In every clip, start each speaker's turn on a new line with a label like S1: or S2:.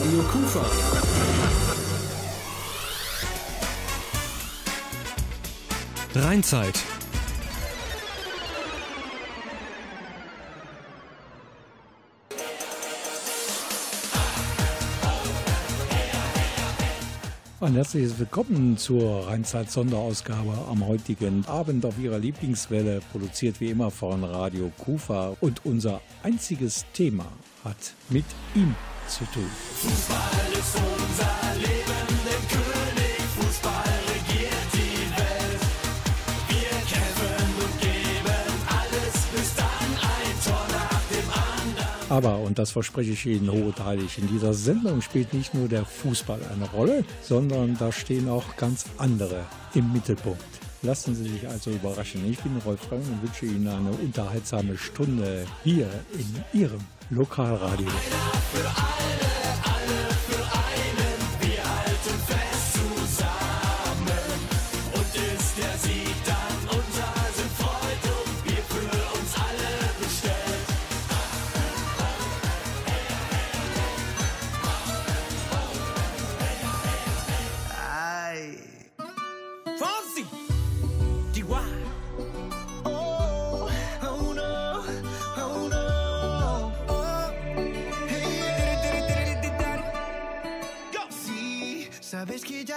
S1: Radio Kufa. Rheinzeit.
S2: Ein herzliches Willkommen zur Rheinzeit-Sonderausgabe am heutigen Abend auf Ihrer Lieblingswelle, produziert wie immer von Radio Kufa. Und unser einziges Thema hat mit ihm zu tun.
S3: Fußball ist unser Leben.
S2: Aber, und das verspreche ich Ihnen hochheilig, in dieser Sendung spielt nicht nur der Fußball eine Rolle, sondern da stehen auch ganz andere im Mittelpunkt. Lassen Sie sich also überraschen. Ich bin Rolf Frank und wünsche Ihnen eine unterhaltsame Stunde hier in Ihrem Lokalradio.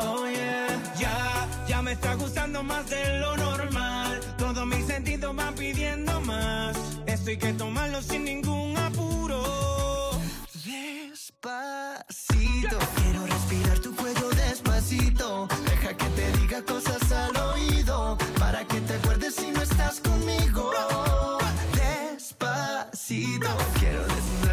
S3: Oh yeah, ya, ya me está gustando más de lo normal. Todos mis sentidos van pidiendo más. Esto hay que tomarlo sin ningún apuro.
S4: Despacito, quiero respirar tu cuello despacito. Deja que te diga cosas al oído. Para que te acuerdes si no estás conmigo. Despacito, quiero desnudarte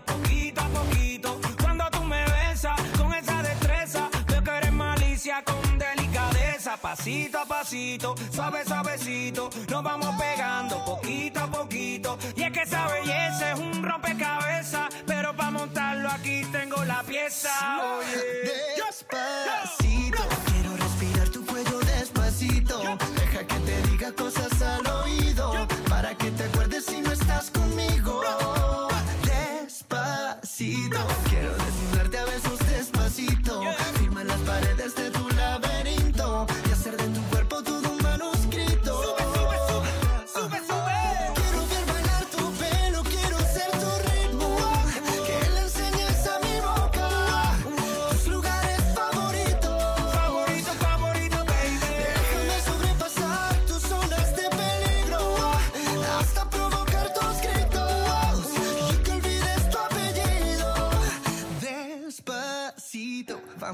S3: poquito a poquito. Cuando tú me besas con esa destreza, veo que eres malicia con delicadeza. Pasito a pasito, suave, suavecito. Nos vamos pegando poquito a poquito. Y es que esa belleza es un rompecabezas. Pero para montarlo aquí tengo la pieza. Oye.
S4: Despacito, quiero respirar tu cuello despacito. Deja que te diga cosas al oído para que te acuerdes si no estás conmigo. pasito. Quiero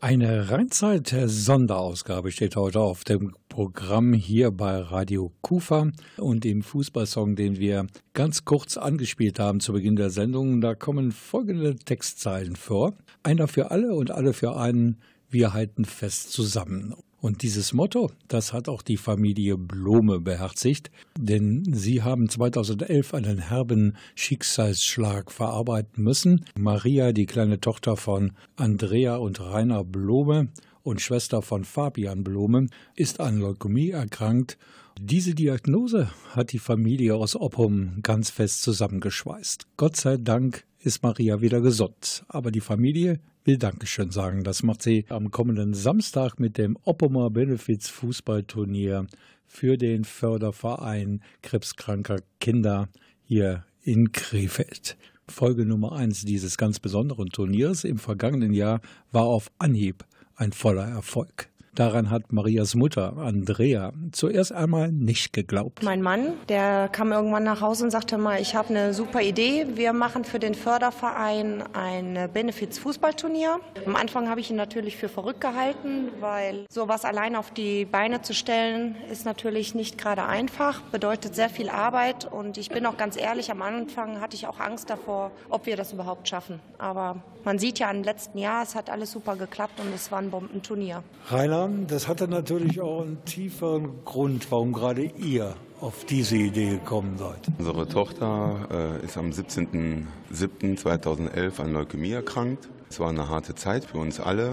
S2: Eine Rheinzeit-Sonderausgabe steht heute auf dem Programm hier bei Radio Kufa und im Fußballsong, den wir ganz kurz angespielt haben zu Beginn der Sendung, da kommen folgende Textzeilen vor. Einer für alle und alle für einen, wir halten fest zusammen. Und dieses Motto, das hat auch die Familie Blome beherzigt, denn sie haben 2011 einen herben Schicksalsschlag verarbeiten müssen. Maria, die kleine Tochter von Andrea und Rainer Blome und Schwester von Fabian Blome, ist an Leukämie erkrankt. Diese Diagnose hat die Familie aus Oppum ganz fest zusammengeschweißt. Gott sei Dank ist Maria wieder gesund, aber die Familie will Dankeschön sagen. Das macht sie am kommenden Samstag mit dem Oppomer Benefits Fußballturnier für den Förderverein krebskranker Kinder hier in Krefeld. Folge Nummer eins dieses ganz besonderen Turniers im vergangenen Jahr war auf Anhieb ein voller Erfolg. Daran hat Marias Mutter, Andrea, zuerst einmal nicht geglaubt.
S1: Mein Mann, der kam irgendwann nach Hause und sagte mal, ich habe eine super Idee. Wir machen für den Förderverein ein Benefiz-Fußballturnier. Am Anfang habe ich ihn natürlich für verrückt gehalten, weil sowas allein auf die Beine zu stellen, ist natürlich nicht gerade einfach, bedeutet sehr viel Arbeit. Und ich bin auch ganz ehrlich, am Anfang hatte ich auch Angst davor, ob wir das überhaupt schaffen. Aber man sieht ja im letzten Jahr, es hat alles super geklappt und es war ein Bombenturnier.
S2: Rainer, das hatte natürlich auch einen tieferen Grund, warum gerade ihr auf diese Idee gekommen seid.
S5: Unsere Tochter äh, ist am 17.07.2011 an Leukämie erkrankt. Es war eine harte Zeit für uns alle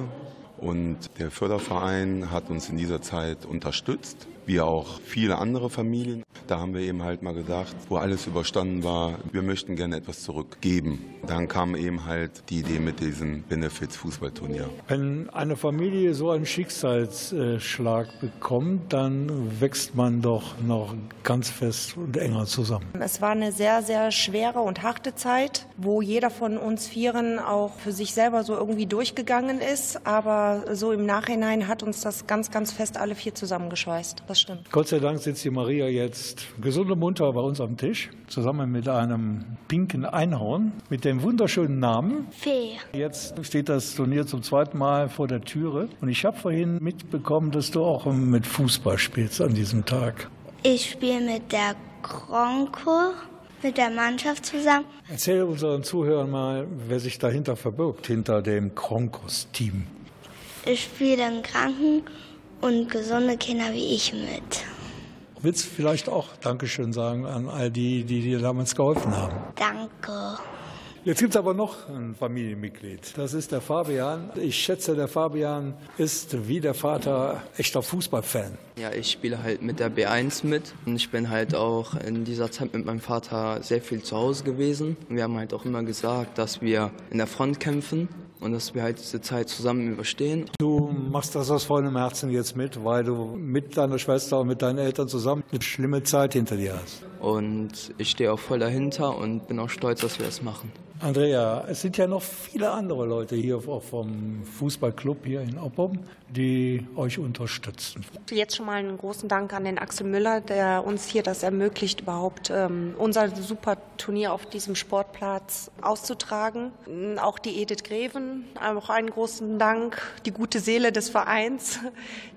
S5: und der Förderverein hat uns in dieser Zeit unterstützt wie auch viele andere Familien. Da haben wir eben halt mal gedacht, wo alles überstanden war, wir möchten gerne etwas zurückgeben. Dann kam eben halt die Idee mit diesem Benefits-Fußballturnier.
S2: Wenn eine Familie so einen Schicksalsschlag bekommt, dann wächst man doch noch ganz fest und enger zusammen.
S1: Es war eine sehr, sehr schwere und harte Zeit, wo jeder von uns Vieren auch für sich selber so irgendwie durchgegangen ist. Aber so im Nachhinein hat uns das ganz, ganz fest alle vier zusammengeschweißt das stimmt.
S2: Gott sei Dank sitzt die Maria jetzt gesund und munter bei uns am Tisch, zusammen mit einem pinken Einhorn mit dem wunderschönen Namen
S6: Fee.
S2: Jetzt steht das Turnier zum zweiten Mal vor der Türe und ich habe vorhin mitbekommen, dass du auch mit Fußball spielst an diesem Tag.
S6: Ich spiele mit der Kronko mit der Mannschaft zusammen.
S2: Erzähl unseren Zuhörern mal, wer sich dahinter verbirgt, hinter dem Kronkos-Team.
S6: Ich spiele im Kranken und gesunde Kinder wie ich mit.
S2: Willst du vielleicht auch Dankeschön sagen an all die, die dir damals geholfen haben?
S6: Danke.
S2: Jetzt gibt es aber noch ein Familienmitglied. Das ist der Fabian. Ich schätze, der Fabian ist wie der Vater echter Fußballfan.
S7: Ja, ich spiele halt mit der B1 mit und ich bin halt auch in dieser Zeit mit meinem Vater sehr viel zu Hause gewesen. Wir haben halt auch immer gesagt, dass wir in der Front kämpfen und dass wir halt diese Zeit zusammen überstehen.
S2: Du machst das aus vollem Herzen jetzt mit, weil du mit deiner Schwester und mit deinen Eltern zusammen eine schlimme Zeit hinter dir hast.
S7: Und ich stehe auch voll dahinter und bin auch stolz, dass wir es machen.
S2: Andrea, es sind ja noch viele andere Leute hier auch vom Fußballclub hier in Oppum, die euch unterstützen.
S1: Jetzt schon mal einen großen Dank an den Axel Müller, der uns hier das ermöglicht, überhaupt ähm, unser super Turnier auf diesem Sportplatz auszutragen. Auch die Edith Greven, auch einen großen Dank, die gute Seele des Vereins,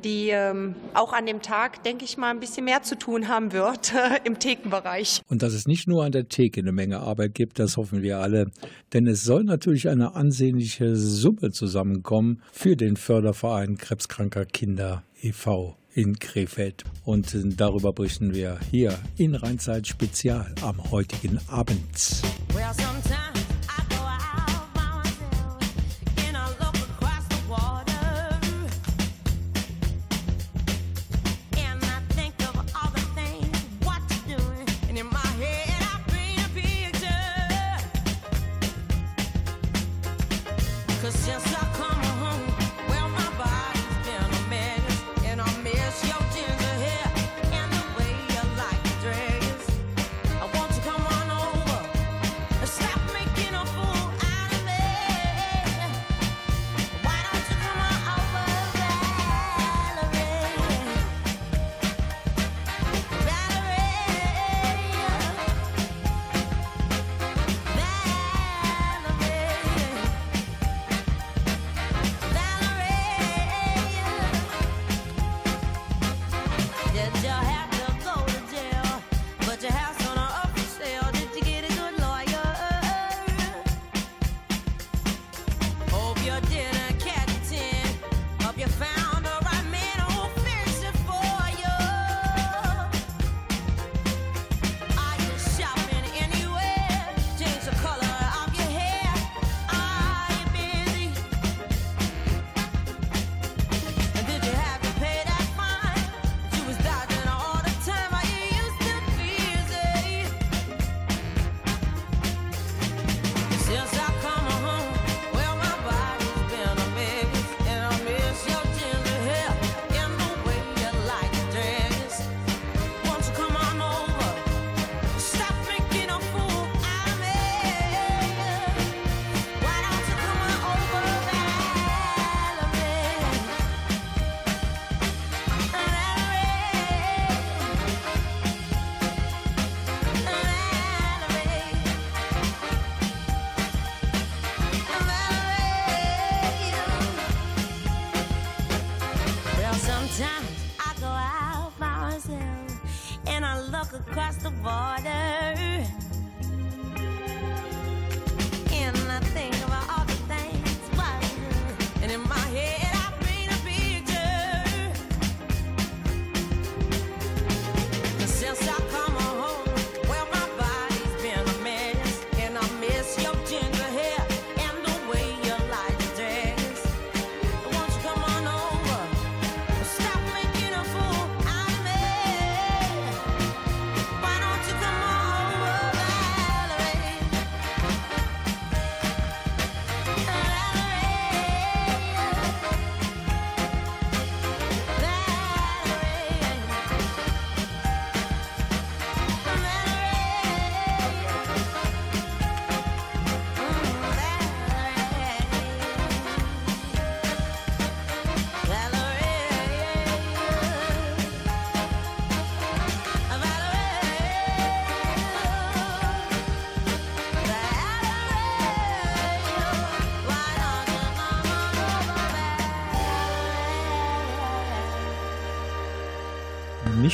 S1: die ähm, auch an dem Tag, denke ich mal, ein bisschen mehr zu tun haben wird im Thekenbereich.
S2: Und dass es nicht nur an der Theke eine Menge Arbeit gibt, das hoffen wir alle. Denn es soll natürlich eine ansehnliche Summe zusammenkommen für den Förderverein Krebskranker Kinder e.V. in Krefeld. Und darüber berichten wir hier in Rheinzeit Spezial am heutigen Abend. Well,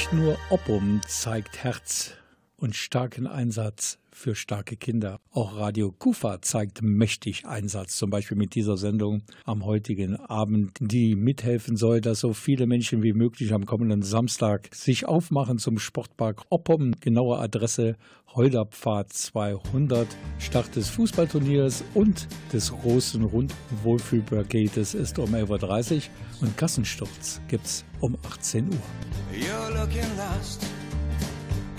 S2: Nicht nur Oppum zeigt Herz und starken Einsatz für starke Kinder. Auch Radio Kufa zeigt mächtig Einsatz, zum Beispiel mit dieser Sendung am heutigen Abend, die mithelfen soll, dass so viele Menschen wie möglich am kommenden Samstag sich aufmachen zum Sportpark Oppum. Genaue Adresse Holderpfad 200. Start des Fußballturniers und des großen Rundwohlfühlpaketes ist um 11.30 Uhr und Kassensturz gibt's um 18 Uhr.
S4: You're looking lost,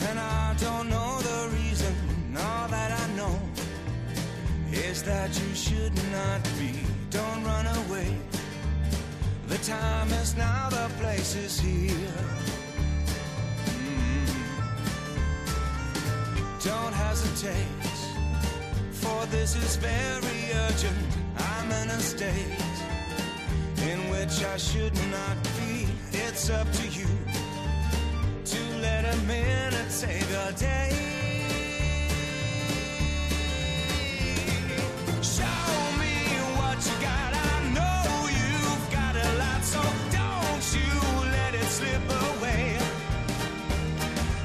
S4: and I don't know the reason. All that I know is that you should not be. Don't run away. The time is now, the place is here. Mm. Don't hesitate, for this is very urgent. I'm in a state in which I should not be. It's up to you to let a minute save your day. Show me what you got. I know you've got a lot, so don't you let it slip away.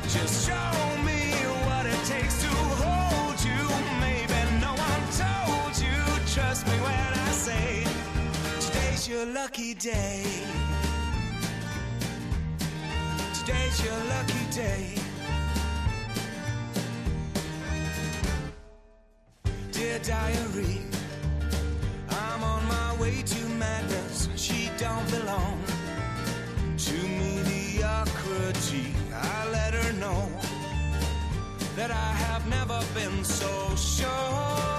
S4: Just show me what it takes to hold you. Maybe no one told you. Trust me when I say today's your lucky day. Your lucky day. Dear diary, I'm on my way to madness. She don't belong to mediocrity. I let her know that I have never been so sure.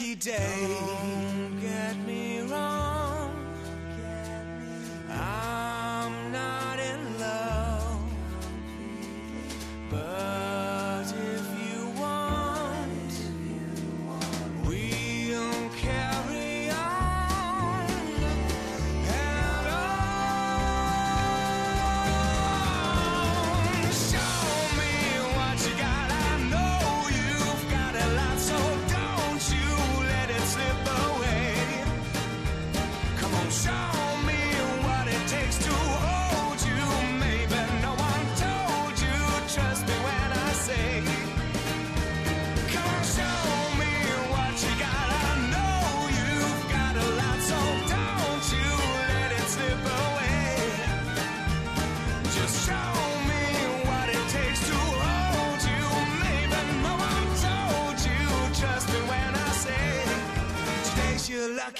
S4: Lucky day. Don't get me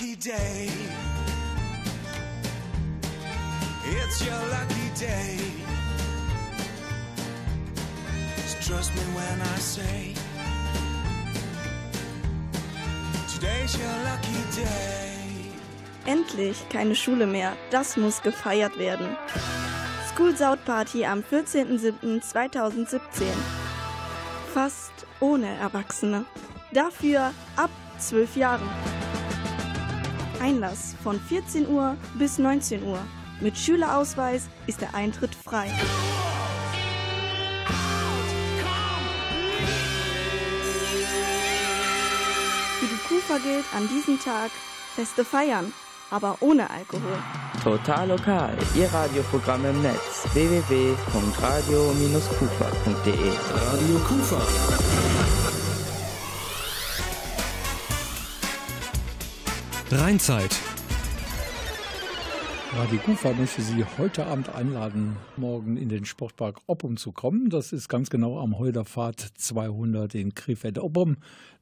S4: lucky day. It's your lucky day. So trust me when I say today's your lucky day.
S8: Endlich keine Schule mehr. Das muss gefeiert werden. School Out Party am 14.07.2017. Fast ohne Erwachsene. Dafür ab 12 Jahren. Einlass von 14 Uhr bis 19 Uhr. Mit Schülerausweis ist der Eintritt frei. Für die Kufa gilt an diesem Tag Feste feiern, aber ohne Alkohol.
S9: Total lokal, Ihr Radioprogramm im Netz www.radio-kufa.de
S10: Radio Kufa. Rheinzeit.
S11: Radio Kufa möchte Sie heute Abend einladen, morgen in den Sportpark Oppum zu kommen. Das ist ganz genau am Heuderpfad 200 in Krefeld-Oppum.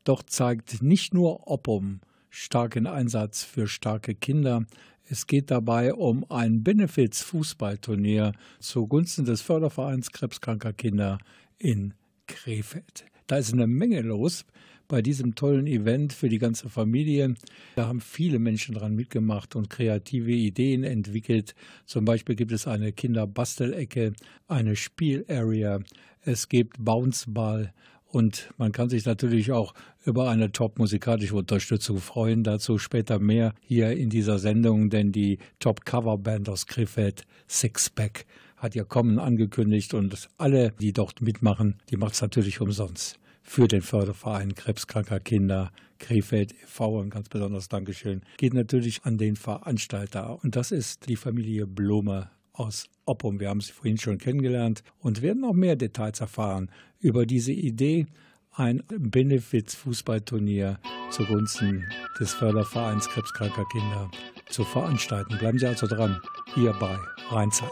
S11: Dort zeigt nicht nur Oppum starken Einsatz für starke Kinder. Es geht dabei um ein Benefits-Fußballturnier zugunsten des Fördervereins Krebskranker Kinder in Krefeld. Da ist eine Menge los bei diesem tollen Event für die ganze Familie. Da haben viele Menschen dran mitgemacht und kreative Ideen entwickelt. Zum Beispiel gibt es eine Kinderbastelecke, eine Spielarea, es gibt Bounceball und man kann sich natürlich auch über eine top-musikalische Unterstützung freuen. Dazu später mehr hier in dieser Sendung, denn die Top-Cover-Band aus Krefeld, Sixpack, hat ihr Kommen angekündigt und alle, die dort mitmachen, die macht es natürlich umsonst. Für den Förderverein Krebskranker Kinder Krefeld e.V. ein ganz besonderes Dankeschön geht natürlich an den Veranstalter und das ist die Familie Blume aus Oppum. Wir haben sie vorhin schon kennengelernt und werden noch mehr Details erfahren über diese Idee, ein Benefits-Fußballturnier zugunsten des Fördervereins Krebskranker Kinder zu veranstalten. Bleiben Sie also dran, hier bei Rheinzeit.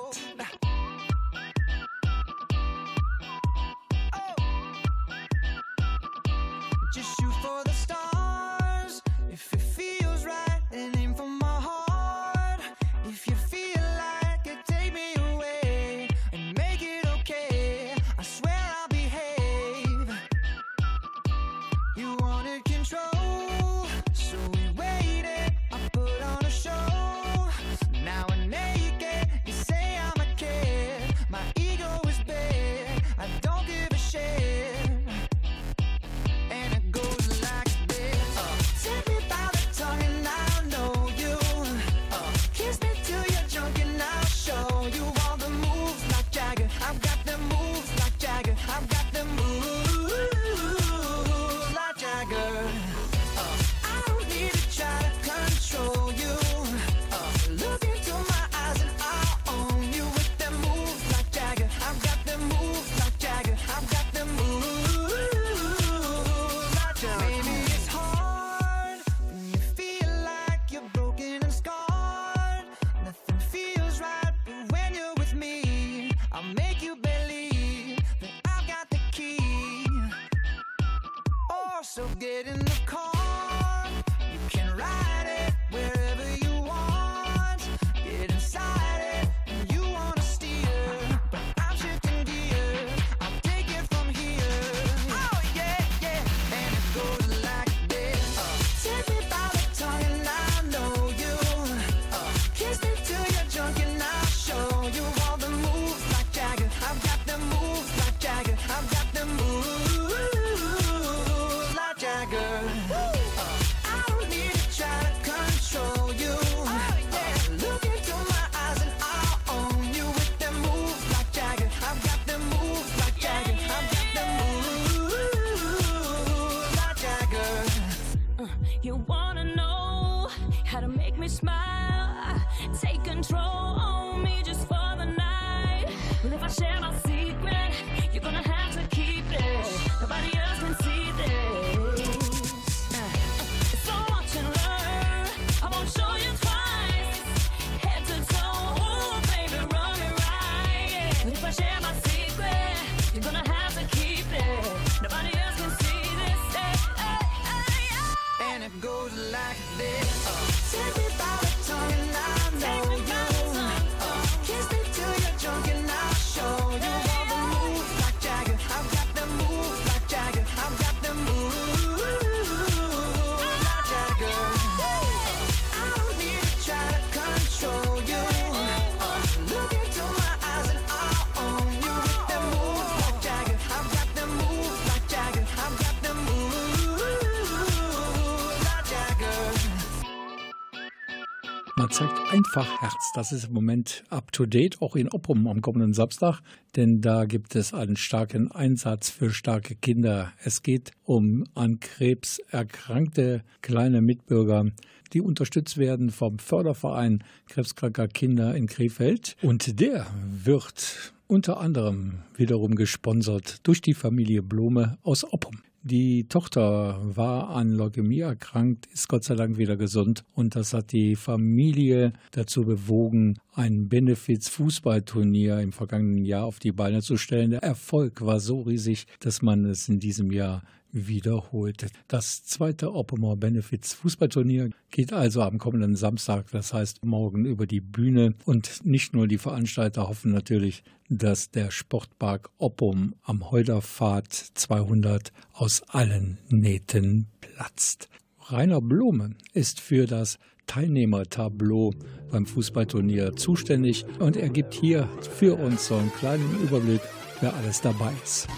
S2: Zeigt einfach Herz. Das ist im Moment up to date, auch in Oppum am kommenden Samstag, denn da gibt es einen starken Einsatz für starke Kinder. Es geht um an Krebs erkrankte kleine Mitbürger, die unterstützt werden vom Förderverein krebskranker Kinder in Krefeld. Und der wird unter anderem wiederum gesponsert durch die Familie Blome aus Oppum. Die Tochter war an Leukämie erkrankt, ist Gott sei Dank wieder gesund und das hat die Familie dazu bewogen, ein Benefiz-Fußballturnier im vergangenen Jahr auf die Beine zu stellen. Der Erfolg war so riesig, dass man es in diesem Jahr wiederholt. Das zweite Oppenauer Benefits Fußballturnier geht also am kommenden Samstag, das heißt morgen über die Bühne. Und nicht nur die Veranstalter hoffen natürlich, dass der Sportpark Oppum am Heuderpfad 200 aus allen Nähten platzt. Rainer Blume ist für das Teilnehmertableau beim Fußballturnier zuständig und er gibt hier für uns so einen kleinen Überblick, wer alles dabei ist.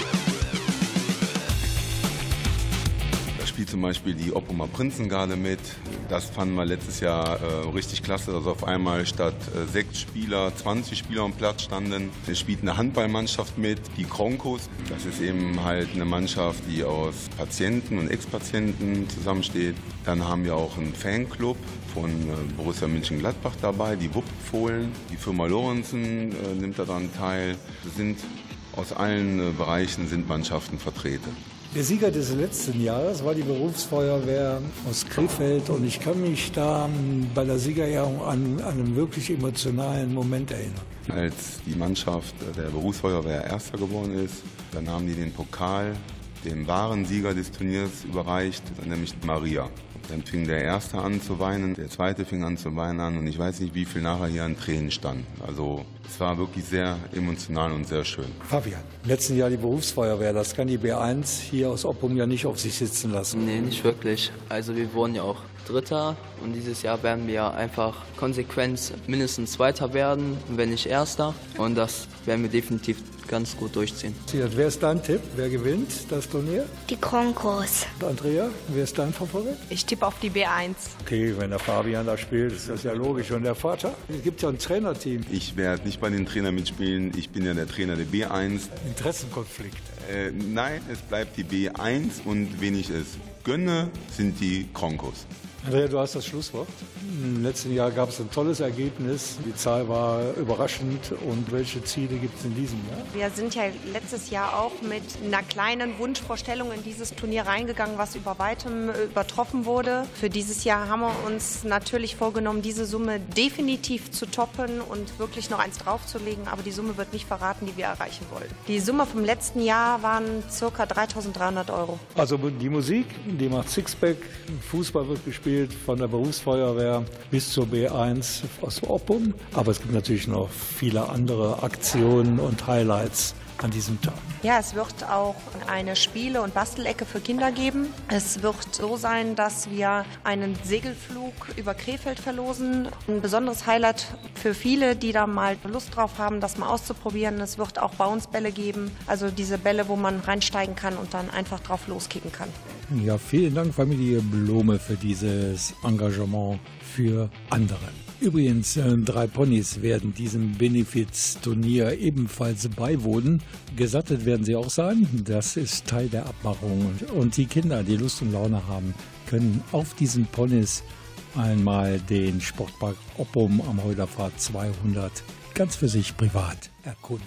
S5: Spielt zum Beispiel die Oppumer Prinzengarde mit. Das fanden wir letztes Jahr äh, richtig klasse, dass auf einmal statt äh, sechs Spieler 20 Spieler am Platz standen. Es spielt eine Handballmannschaft mit, die Kronkos. Das ist eben halt eine Mannschaft, die aus Patienten und Ex-Patienten zusammensteht. Dann haben wir auch einen Fanclub von äh, Borussia Mönchengladbach dabei, die Wuppfohlen. Die Firma Lorenzen äh, nimmt daran teil. Es sind aus allen äh, Bereichen sind Mannschaften vertreten.
S2: Der Sieger des letzten Jahres war die Berufsfeuerwehr aus Krefeld und ich kann mich da bei der Siegerehrung an, an einen wirklich emotionalen Moment erinnern.
S5: Als die Mannschaft der Berufsfeuerwehr Erster geworden ist, dann haben die den Pokal dem wahren Sieger des Turniers überreicht, nämlich Maria. Dann fing der Erste an zu weinen, der Zweite fing an zu weinen an und ich weiß nicht, wie viel nachher hier an Tränen standen. Also es war wirklich sehr emotional und sehr schön.
S2: Fabian, im letzten Jahr die Berufsfeuerwehr, das kann die B1 hier aus Oppum ja nicht auf sich sitzen lassen.
S7: Nee, nicht wirklich. Also wir wurden ja auch Dritter und dieses Jahr werden wir einfach konsequent mindestens Zweiter werden, wenn nicht Erster. Und das werden wir definitiv ganz gut durchziehen.
S2: Wer ist dein Tipp? Wer gewinnt das Turnier?
S6: Die Kronkos.
S2: Andrea, wer ist dein Favorit?
S1: Ich tippe auf die B1.
S2: Okay, wenn der Fabian da spielt, ist das ja logisch. Und der Vater? Es gibt ja ein Trainerteam.
S5: Ich werde nicht bei den Trainern mitspielen, ich bin ja der Trainer der B1.
S2: Interessenkonflikt.
S5: Äh, nein, es bleibt die B1 und wen ich es gönne, sind die Kronkos.
S2: Andrea, du hast das Schlusswort. Im letzten Jahr gab es ein tolles Ergebnis. Die Zahl war überraschend. Und welche Ziele gibt es in diesem Jahr?
S1: Wir sind ja letztes Jahr auch mit einer kleinen Wunschvorstellung in dieses Turnier reingegangen, was über weitem äh, übertroffen wurde. Für dieses Jahr haben wir uns natürlich vorgenommen, diese Summe definitiv zu toppen und wirklich noch eins draufzulegen. Aber die Summe wird nicht verraten, die wir erreichen wollen. Die Summe vom letzten Jahr waren ca. 3.300 Euro.
S2: Also die Musik, die macht Sixpack. Fußball wird gespielt von der Berufsfeuerwehr bis zur B1 aus Oppum. Aber es gibt natürlich noch viele andere Aktionen und Highlights an diesem Tag.
S1: Ja, es wird auch eine Spiele- und Bastelecke für Kinder geben. Es wird so sein, dass wir einen Segelflug über Krefeld verlosen. Ein besonderes Highlight für viele, die da mal Lust drauf haben, das mal auszuprobieren. Es wird auch Bounce-Bälle geben, also diese Bälle, wo man reinsteigen kann und dann einfach drauf loskicken kann.
S2: Ja, vielen Dank, Familie Blome, für dieses Engagement für andere. Übrigens, äh, drei Ponys werden diesem Benefiz-Turnier ebenfalls beiwohnen. Gesattet werden sie auch sein. Das ist Teil der Abmachung. Und die Kinder, die Lust und Laune haben, können auf diesen Ponys einmal den Sportpark Oppum am Heuderpfad 200 ganz für sich privat erkunden.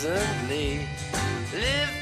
S12: Pleasantly. Live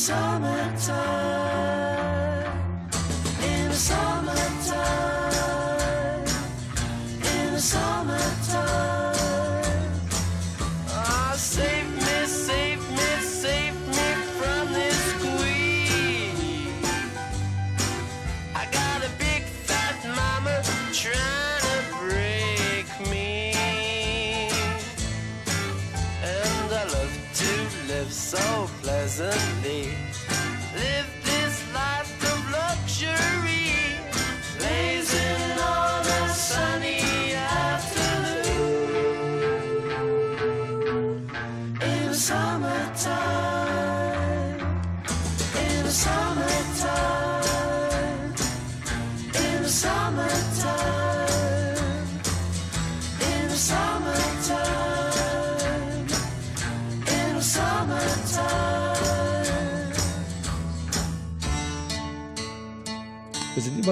S12: summertime,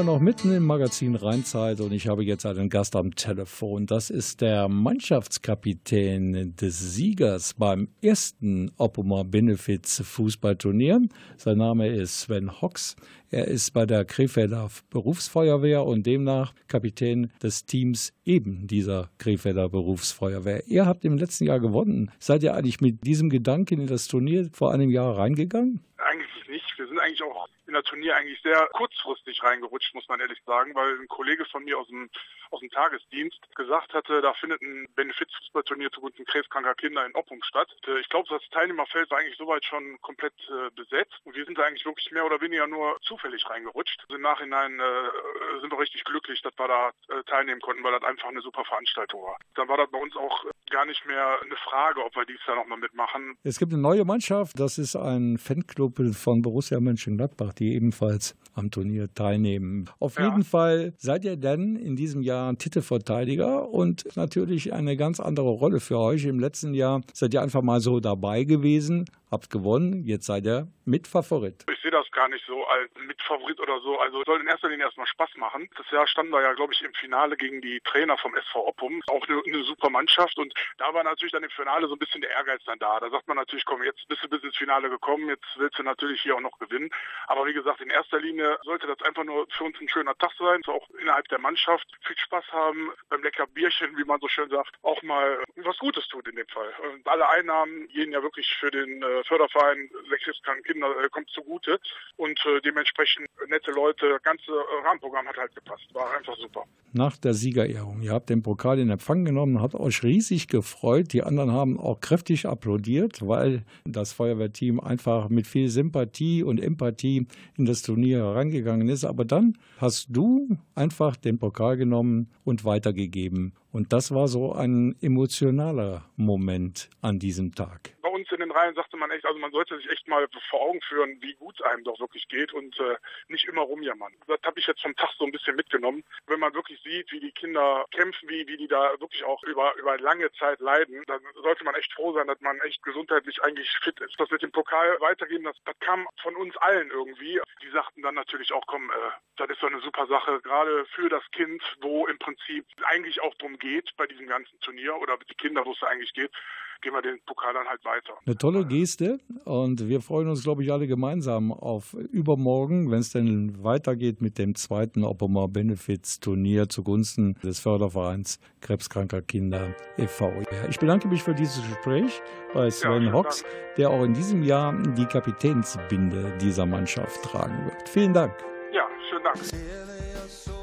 S2: noch mitten im Magazin Rheinzeit und ich habe jetzt einen Gast am Telefon. Das ist der Mannschaftskapitän des Siegers beim ersten Oppoma Benefits Fußballturnier. Sein Name ist Sven Hox. Er ist bei der Krefelder Berufsfeuerwehr und demnach Kapitän des Teams eben dieser Krefelder Berufsfeuerwehr. Ihr habt im letzten Jahr gewonnen. Seid ihr eigentlich mit diesem Gedanken in das Turnier vor einem Jahr reingegangen?
S13: Eigentlich nicht. Wir sind eigentlich auch in das Turnier eigentlich sehr kurzfristig reingerutscht, muss man ehrlich sagen, weil ein Kollege von mir aus dem, aus dem Tagesdienst gesagt hatte, da findet ein Benefizfußballturnier zugunsten krebskranker Kinder in Oppum statt. Äh, Ich glaube, das Teilnehmerfeld war eigentlich soweit schon komplett äh, besetzt und wir sind da eigentlich wirklich mehr oder weniger nur zufällig reingerutscht. Also Im Nachhinein äh, sind wir richtig glücklich, dass wir da äh, teilnehmen konnten, weil das einfach eine super Veranstaltung war. Dann war das bei uns auch gar nicht mehr eine Frage, ob wir dies Jahr nochmal mitmachen.
S2: Es gibt eine neue Mannschaft, das ist ein Fanclub von Borussia Mönchengladbach, die ebenfalls am Turnier teilnehmen. Auf jeden Fall seid ihr dann in diesem Jahr Titelverteidiger und natürlich eine ganz andere Rolle für euch. Im letzten Jahr seid ihr einfach mal so dabei gewesen, habt gewonnen, jetzt seid ihr Mitfavorit.
S13: Ich sehe das gar nicht so als Mitfavorit oder so. Also soll in erster Linie erstmal Spaß machen. Das Jahr standen wir ja, glaube ich, im Finale gegen die Trainer vom SV Oppum. Auch eine, eine super Mannschaft. Und da war natürlich dann im Finale so ein bisschen der Ehrgeiz dann da. Da sagt man natürlich, komm, jetzt bist du bis ins Finale gekommen, jetzt willst du natürlich hier auch noch gewinnen. Aber wie gesagt, in erster Linie sollte das einfach nur für uns ein schöner Tag sein. So auch innerhalb der Mannschaft viel Spaß haben, beim lecker Bierchen, wie man so schön sagt, auch mal was Gutes tut in dem Fall. Und alle Einnahmen gehen ja wirklich für den äh, Förderverein Sechskranken Kinder äh, kommt zugute. Und äh, dementsprechend nette Leute, das ganze äh, Rahmenprogramm hat halt gepasst. War einfach super.
S2: Nach der Siegerehrung. Ihr habt den Pokal in Empfang genommen, habt euch riesig gefreut. Die anderen haben auch kräftig applaudiert, weil das Feuerwehrteam einfach mit viel Sympathie und Empathie in das Turnier herangegangen ist. Aber dann hast du einfach den Pokal genommen und weitergegeben. Und das war so ein emotionaler Moment an diesem Tag.
S13: Bei uns in den Reihen sagte man echt, also man sollte sich echt mal vor Augen führen, wie gut einem doch wirklich geht und äh, nicht immer rumjammern.
S14: Das habe ich jetzt vom Tag so ein bisschen mitgenommen. Wenn man wirklich sieht, wie die Kinder kämpfen, wie, wie die da wirklich auch über, über lange Zeit leiden, dann sollte man echt froh sein, dass man echt gesundheitlich eigentlich fit ist. Das mit dem Pokal weitergeben, das, das kam von uns allen irgendwie. Die sagten dann natürlich auch, komm, äh, das ist doch eine super Sache, gerade für das Kind, wo im Prinzip eigentlich auch drum geht bei diesem ganzen Turnier oder die Kinder, wo es eigentlich geht, gehen wir den Pokal dann halt weiter.
S2: Eine tolle Geste und wir freuen uns, glaube ich, alle gemeinsam auf übermorgen, wenn es denn weitergeht mit dem zweiten Oppomer Benefits Turnier zugunsten des Fördervereins Krebskranker Kinder e.V. Ich bedanke mich für dieses Gespräch bei Sven
S14: vielen
S2: Hocks, der auch in diesem Jahr die Kapitänsbinde dieser Mannschaft tragen wird. Vielen Dank.
S14: Ja, schönen Dank.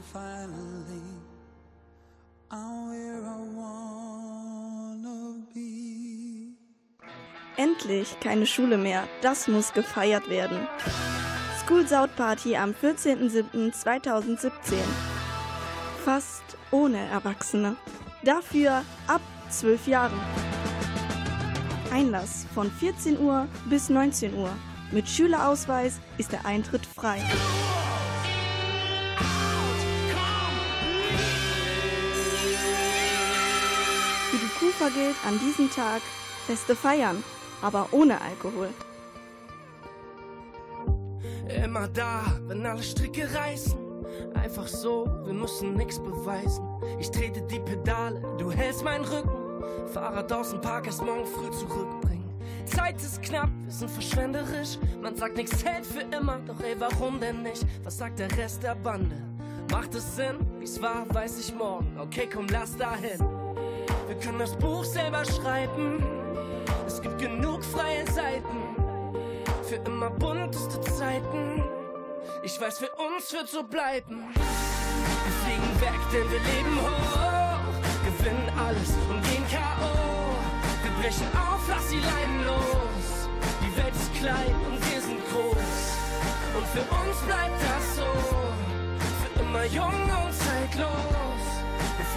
S4: Finally, I'm where I wanna be.
S8: Endlich keine Schule mehr. Das muss gefeiert werden. School Out Party am 14.07.2017. Fast ohne Erwachsene. Dafür ab 12 Jahren. Einlass von 14 Uhr bis 19 Uhr. Mit Schülerausweis ist der Eintritt frei. Kufa gilt an diesem Tag Feste feiern, aber ohne Alkohol.
S3: Immer da, wenn alle Stricke reißen. Einfach so, wir müssen nix beweisen. Ich trete die Pedale, du hältst meinen Rücken. Fahrrad aus dem Park erst morgen früh zurückbringen. Zeit ist knapp, wir sind verschwenderisch. Man sagt, nichts hält für immer, doch ey, warum denn nicht? Was sagt der Rest der Bande? Macht es Sinn? Wie's war, weiß ich morgen. Okay, komm, lass dahin. Wir können das Buch selber schreiben. Es gibt
S15: genug freie Seiten für immer bunteste Zeiten. Ich weiß, für uns wird so bleiben. Wir fliegen weg, denn wir leben hoch, gewinnen alles und gehen K.O. Wir brechen auf, lass die Leinen los. Die Welt ist klein und wir sind groß. Und für uns bleibt das so, für immer jung und zeitlos.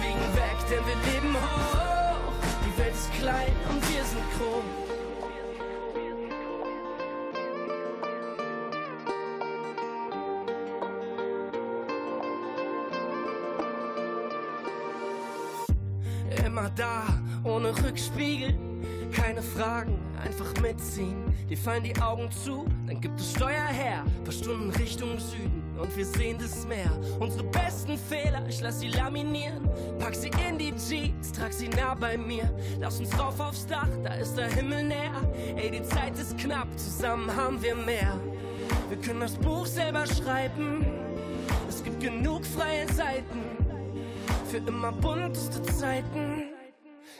S15: Fliegen weg, denn wir leben hoch. Die Welt ist klein und wir sind groß. Immer da, ohne Rückspiegel. Keine Fragen, einfach mitziehen. Dir fallen die Augen zu, dann gibt es Steuer her. Paar Stunden Richtung Süden und wir sehen das Meer. Unsere besten Fehler, ich lass sie laminieren. Pack sie in die Jeans, trag sie nah bei mir. Lass uns rauf aufs Dach, da ist der Himmel näher. Ey, die Zeit ist knapp, zusammen haben wir mehr. Wir können das Buch selber schreiben. Es gibt genug freie Seiten für immer bunteste Zeiten.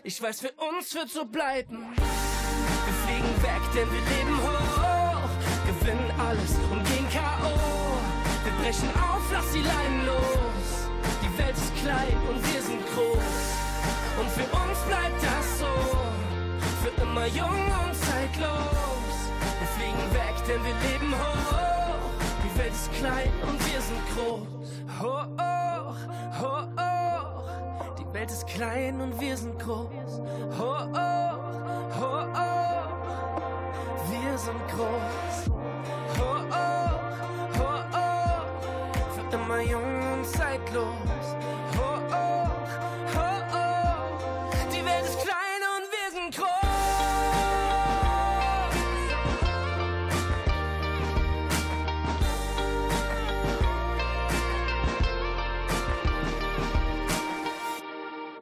S15: Ich weiß, für uns wird so bleiben. Wir fliegen weg, denn wir leben hoch, gewinnen alles und gehen K.O. Wir brechen auf, lass die Leinen los. Die Welt ist klein und wir sind groß. Und für uns bleibt das so, für immer jung und zeitlos. Wir fliegen weg, denn wir leben hoch. Die Welt ist klein und wir sind groß. Hoch, hoch, hoch. Die Welt ist klein und wir sind groß. Hoch, hoch, hoch. Wir sind groß. Hoch, hoch, immer jung und zeitlos. Hoch, hoch, hoch. Die Welt ist klein und wir sind groß.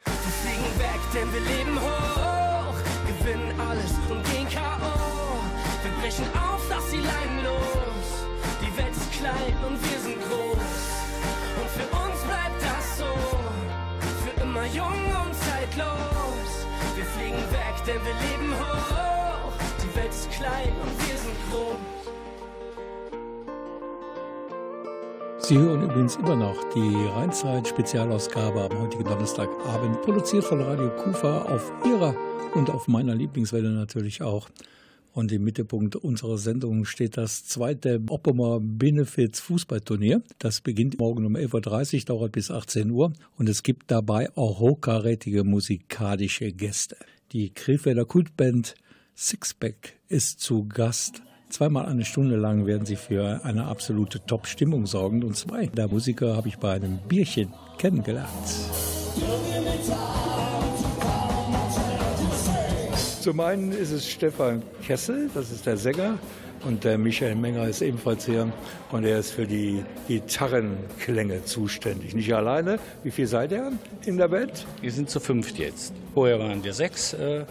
S15: Wir fliegen weg, denn wir leben hoch, gewinnen alles und gehen K.O. Wir brechen auf, lass die Leinen los. Die Welt ist klein und wir sind groß. So, für immer jung und zeitlos. Wir fliegen weg, denn wir leben hoch. Die Welt ist klein und wir sind groß.
S2: Sie hören übrigens immer noch die Rheinzeit-Spezialausgabe am heutigen Donnerstagabend, produziert von Radio Kufa auf Ihrer und auf meiner Lieblingswelle natürlich auch. Und im Mittelpunkt unserer Sendung steht das zweite Oppomer Benefits Fußballturnier. Das beginnt morgen um 11.30 Uhr, dauert bis 18 Uhr und es gibt dabei auch hochkarätige musikalische Gäste. Die Krefelder Kultband Sixpack ist zu Gast. Zweimal eine Stunde lang werden sie für eine absolute Top-Stimmung sorgen und zwei der Musiker habe ich bei einem Bierchen kennengelernt. Zum einen ist es Stefan Kessel, das ist der Sänger, und der Michael Menger ist ebenfalls hier und er ist für die Gitarrenklänge zuständig. Nicht alleine. Wie viel seid ihr in der Band?
S10: Wir sind zu fünft jetzt. Vorher waren wir sechs. Äh,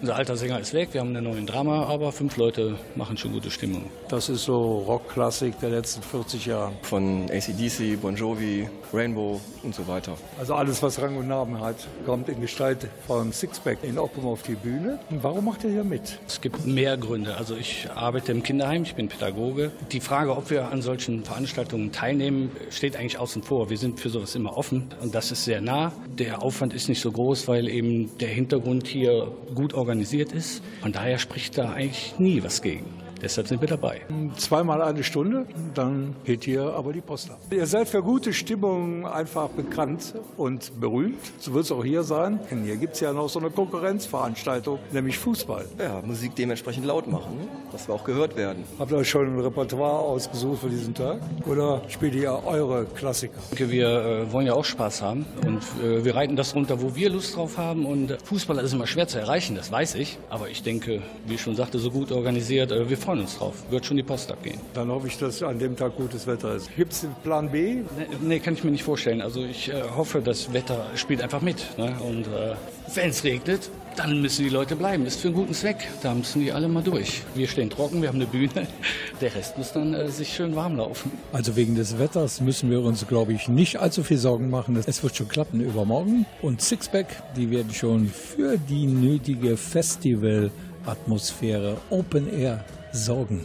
S10: unser alter Sänger ist weg. Wir haben einen neuen Drama, aber fünf Leute machen schon gute Stimmung.
S2: Das ist so Rockklassik der letzten 40 Jahre.
S16: Von ACDC, Bon Jovi, Rainbow und so weiter.
S2: Also alles, was Rang und Namen hat, kommt in Gestalt von Sixpack in Oppum auf die Bühne. Und warum macht ihr hier mit?
S10: Es gibt mehr Gründe. Also ich arbeite im Kinderheim, ich bin Pädagoge. Die Frage, ob wir an solchen Veranstaltungen teilnehmen, steht eigentlich außen vor. Wir sind für sowas immer offen und das ist sehr nah. Der Aufwand ist nicht so groß, weil eben der Hintergrund hier gut organisiert ist. Von daher spricht da eigentlich nie was gegen. Deshalb sind wir dabei.
S2: Zweimal eine Stunde, dann geht hier aber die Post ab. Ihr seid für gute Stimmung einfach bekannt und berühmt. So wird es auch hier sein. Denn hier gibt es ja noch so eine Konkurrenzveranstaltung, nämlich Fußball.
S16: Ja, Musik dementsprechend laut machen, dass wir auch gehört werden.
S2: Habt ihr euch schon ein Repertoire ausgesucht für diesen Tag? Oder spielt ihr eure Klassiker?
S10: Ich denke, wir äh, wollen ja auch Spaß haben und äh, wir reiten das runter, wo wir Lust drauf haben. Und Fußballer ist immer schwer zu erreichen, das weiß ich. Aber ich denke, wie ich schon sagte, so gut organisiert, äh, wir freuen uns drauf. Wird schon die Post abgehen.
S2: Dann hoffe ich, dass an dem Tag gutes Wetter ist. Gibt es einen Plan B?
S10: Nee, nee, kann ich mir nicht vorstellen. Also ich äh, hoffe, das Wetter spielt einfach mit. Ne? Und äh, wenn es regnet, dann müssen die Leute bleiben. Ist für einen guten Zweck. Da müssen die alle mal durch. Wir stehen trocken, wir haben eine Bühne. Der Rest muss dann äh, sich schön warm laufen.
S2: Also wegen des Wetters müssen wir uns, glaube ich, nicht allzu viel Sorgen machen. Es wird schon klappen übermorgen. Und Sixpack, die werden schon für die nötige Festival Atmosphäre, Open Air sorgen.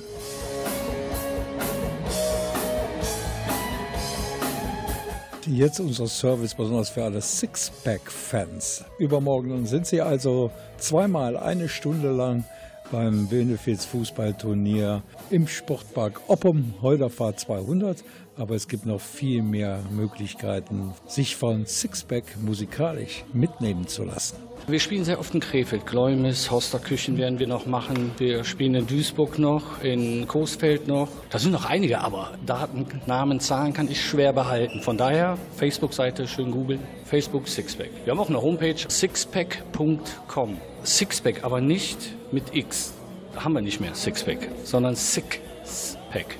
S2: Jetzt unser Service besonders für alle Sixpack-Fans. Übermorgen sind Sie also zweimal eine Stunde lang beim Benefiz Fußballturnier im Sportpark Oppum, Holderfahrt 200. Aber es gibt noch viel mehr Möglichkeiten, sich von Sixpack musikalisch mitnehmen zu lassen.
S10: Wir spielen sehr oft in Krefeld, Gläumis, Hosterküchen werden wir noch machen. Wir spielen in Duisburg noch, in Coesfeld noch. Da sind noch einige, aber Daten, Namen, Zahlen kann ich schwer behalten. Von daher, Facebook-Seite schön googeln. Facebook Sixpack. Wir haben auch eine Homepage, sixpack.com. Sixpack, aber nicht mit X. Da haben wir nicht mehr Sixpack, sondern Sixpack.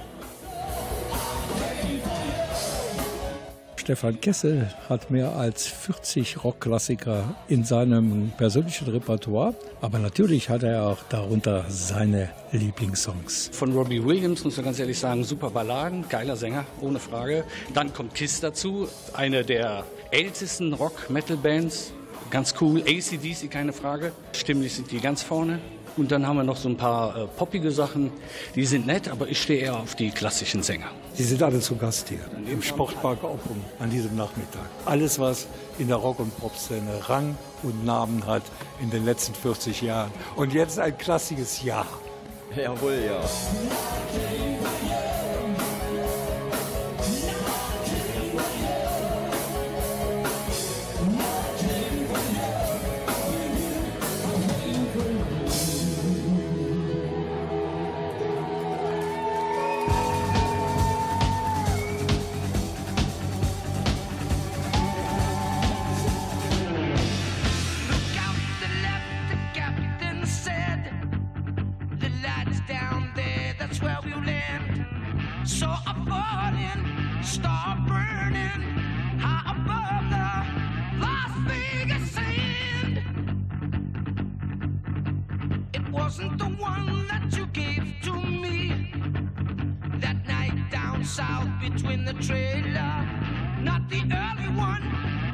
S2: Stefan Kessel hat mehr als 40 Rockklassiker in seinem persönlichen Repertoire, aber natürlich hat er auch darunter seine Lieblingssongs.
S10: Von Robbie Williams, muss man ganz ehrlich sagen, super Balladen, geiler Sänger, ohne Frage. Dann kommt Kiss dazu, eine der ältesten Rock-Metal-Bands, ganz cool. ACDC, keine Frage. Stimmlich sind die ganz vorne. Und dann haben wir noch so ein paar äh, poppige Sachen. Die sind nett, aber ich stehe eher auf die klassischen Sänger.
S2: Sie sind alle zu Gast hier im Sportpark Oppum an diesem Nachmittag. Alles, was in der Rock- und Pop-Szene Rang und Namen hat in den letzten 40 Jahren. Und jetzt ein klassisches Jahr.
S16: Jawohl, ja.
S3: Trailer. Not the early one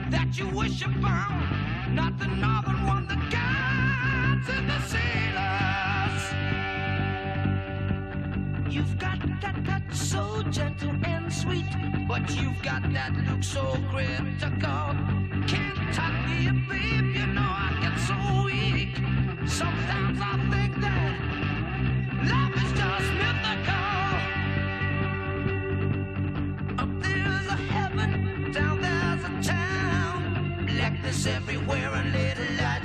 S3: that you wish upon, not the northern one that guides in the sailors. You've got that touch so gentle and sweet, but you've got that look so critical. Me, babe, you know I get so weak. Sometimes I think that love is just mythical. is everywhere a little light.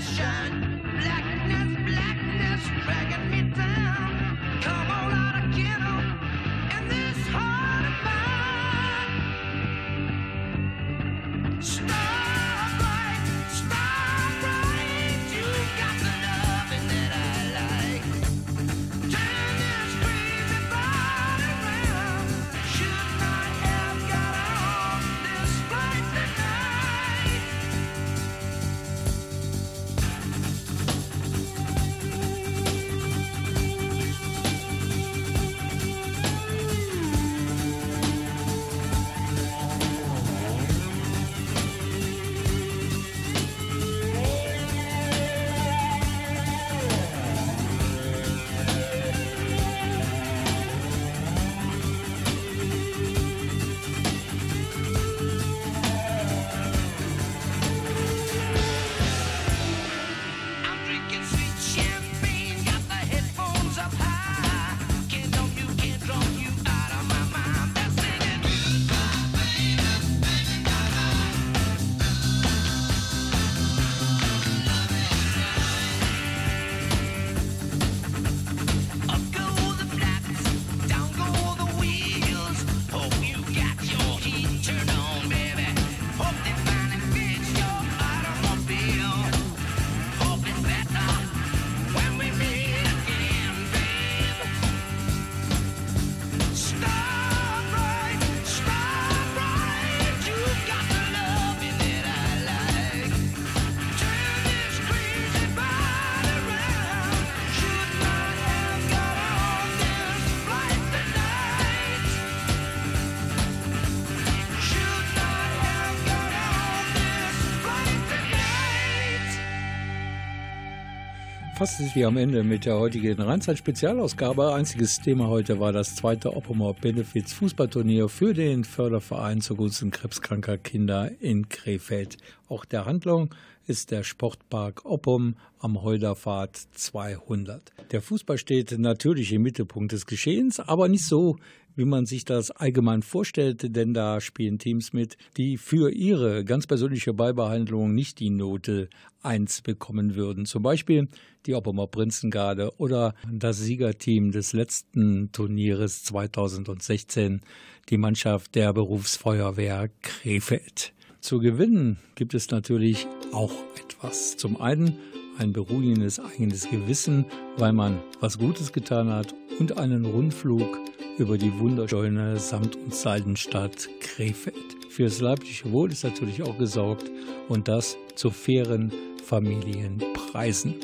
S2: Fast ist wie am Ende mit der heutigen Rheinzeit-Spezialausgabe. Einziges Thema heute war das zweite Oppomer Benefits Fußballturnier für den Förderverein zugunsten krebskranker Kinder in Krefeld. Auch der Handlung ist der Sportpark Oppum am Holderpfad 200. Der Fußball steht natürlich im Mittelpunkt des Geschehens, aber nicht so, wie man sich das allgemein vorstellt, denn da spielen Teams mit, die für ihre ganz persönliche Beibehandlung nicht die Note 1 bekommen würden. Zum Beispiel die Oppomer Prinzengarde oder das Siegerteam des letzten Turnieres 2016, die Mannschaft der Berufsfeuerwehr Krefeld. Zu gewinnen gibt es natürlich auch etwas. Zum einen ein beruhigendes eigenes Gewissen, weil man was Gutes getan hat und einen Rundflug über die wunderschöne Samt- und Seidenstadt Krefeld. Fürs leibliche Wohl ist natürlich auch gesorgt und das zu fairen Familienpreisen.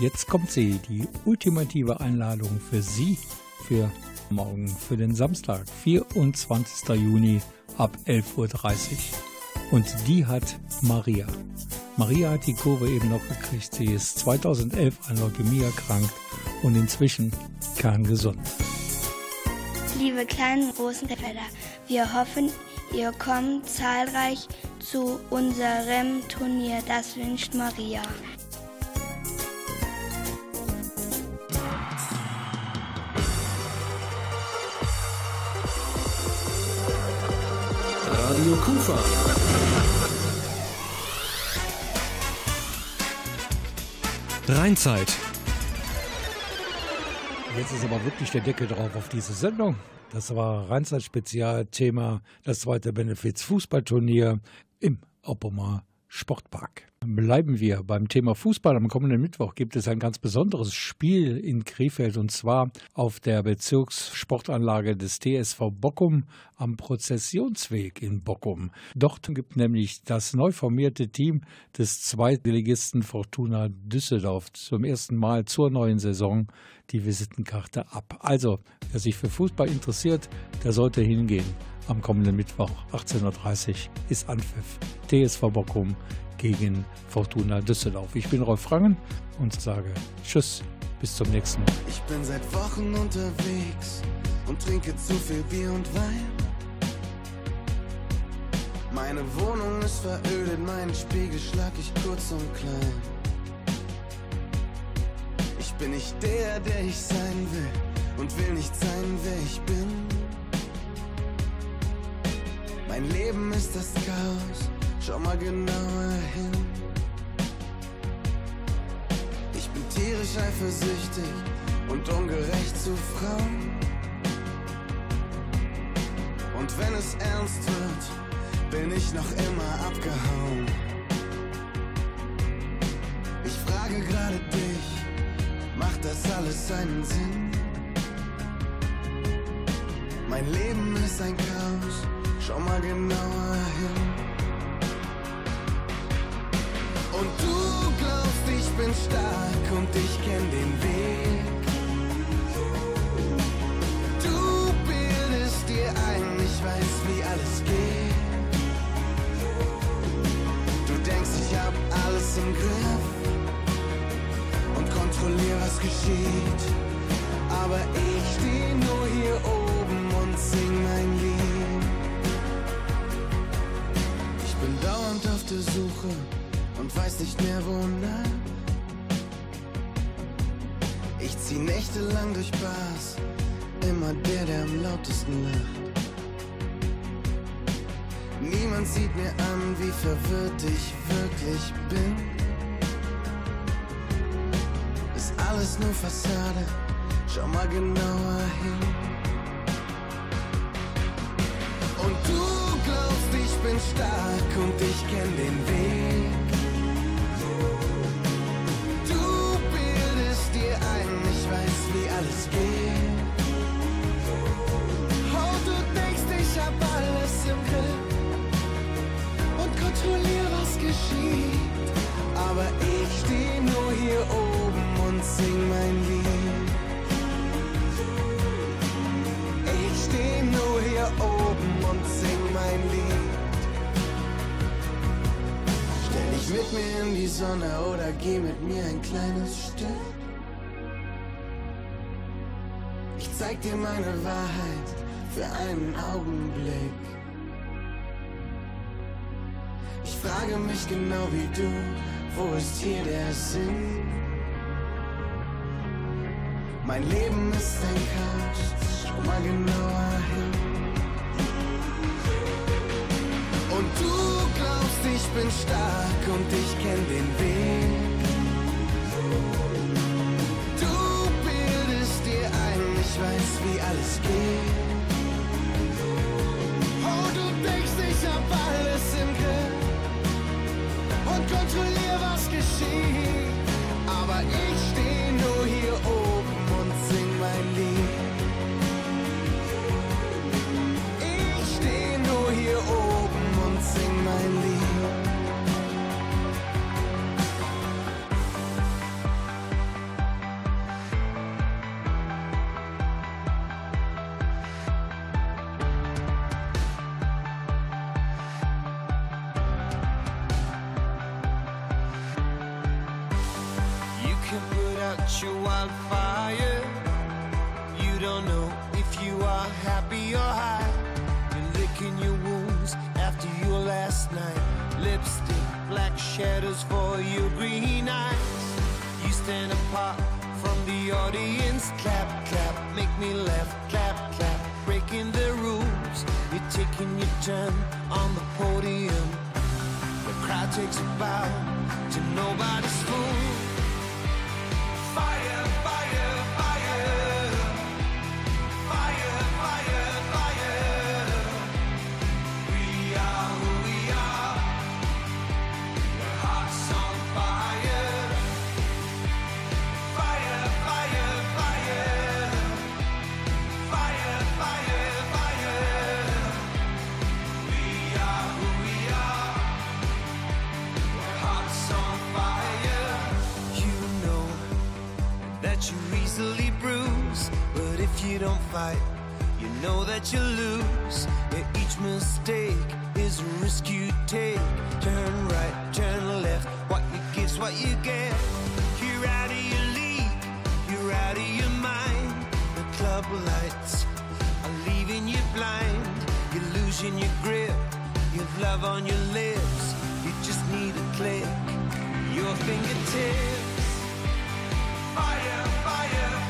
S2: Jetzt kommt sie, die ultimative Einladung für Sie für morgen, für den Samstag, 24. Juni ab 11.30 Uhr. Und die hat Maria. Maria hat die Kurve eben noch gekriegt. Sie ist 2011 an Leukämie erkrankt und inzwischen kerngesund.
S6: Liebe kleinen großen Felder, wir hoffen, ihr kommt zahlreich zu unserem Turnier. Das wünscht Maria.
S17: Radio Kufa. Rheinzeit.
S2: Jetzt ist aber wirklich der Deckel drauf auf diese Sendung. Das war Rheinzeit-Spezial-Thema, das zweite Benefits-Fußballturnier im Oppomer Sportpark. Bleiben wir beim Thema Fußball. Am kommenden Mittwoch gibt es ein ganz besonderes Spiel in Krefeld und zwar auf der Bezirkssportanlage des TSV Bockum am Prozessionsweg in Bockum. Dort gibt nämlich das neu formierte Team des Zweitligisten Fortuna Düsseldorf zum ersten Mal zur neuen Saison die Visitenkarte ab. Also, wer sich für Fußball interessiert, der sollte hingehen. Am kommenden Mittwoch 18.30 Uhr ist Anpfiff. TSV Bockum gegen Fortuna Düsseldorf. Ich bin Rolf Frangen und sage Tschüss, bis zum nächsten Mal.
S4: Ich bin seit Wochen unterwegs und trinke zu viel Bier und Wein. Meine Wohnung ist verödet, meinen Spiegel schlag ich kurz und klein. Ich bin nicht der, der ich sein will und will nicht sein, wer ich bin. Mein Leben ist das Chaos, schau mal genauer hin. Ich bin tierisch eifersüchtig und ungerecht zu Frauen. Und wenn es ernst wird, bin ich noch immer abgehauen. Ich frage gerade dich, macht das alles seinen Sinn? Mein Leben ist ein Chaos, schau mal genauer hin. Und du glaubst, ich bin stark und ich kenn den Weg. Du bildest dir ein, ich weiß, wie alles geht. Du denkst, ich hab alles im Griff und kontrollier, was geschieht. Aber ich steh nur hier oben und sing mein Lied. Bin dauernd auf der Suche und weiß nicht mehr wonach. Ich zieh nächtelang durch Bars, immer der, der am lautesten lacht. Niemand sieht mir an, wie verwirrt ich wirklich bin. Ist alles nur Fassade, schau mal genauer hin. Stark und ich kenn den Weg. Du bildest dir ein, ich weiß, wie alles geht. Oh, du denkst, ich hab alles im Griff und kontrollier, was geschieht. Aber ich steh nur hier oben und sing mein Lied. Ich steh nur hier oben und sing dich mit mir in die Sonne oder geh mit mir ein kleines Stück. Ich zeig dir meine Wahrheit für einen Augenblick. Ich frage mich genau wie du, wo ist hier der Sinn? Mein Leben ist ein Chaos, schau mal genauer hin. Glaubst, ich bin stark und ich kenn den Weg. Du bildest dir ein, ich weiß, wie alles geht. Oh, du denkst, ich hab alles im Griff und kontrollier, was geschieht. Aber ich steh nur hier oben your. You don't know if you are happy or high. You're licking your wounds after your last night. Lipstick, black shadows for your green eyes. You stand apart from the audience. Clap, clap, make me laugh. Clap, clap, breaking the rules. You're taking your turn on the podium. The crowd takes a bow to nobody's fool. Know that you lose. Yeah, each mistake is a risk you take. Turn right, turn left. What you give's what you get. You're out of your league, you're out of your mind. The club lights are leaving you blind. You're losing your grip, you've love on your lips. You just need a click, your fingertips. Fire, fire, fire.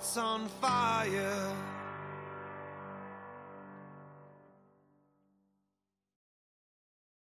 S4: Heart's on fire.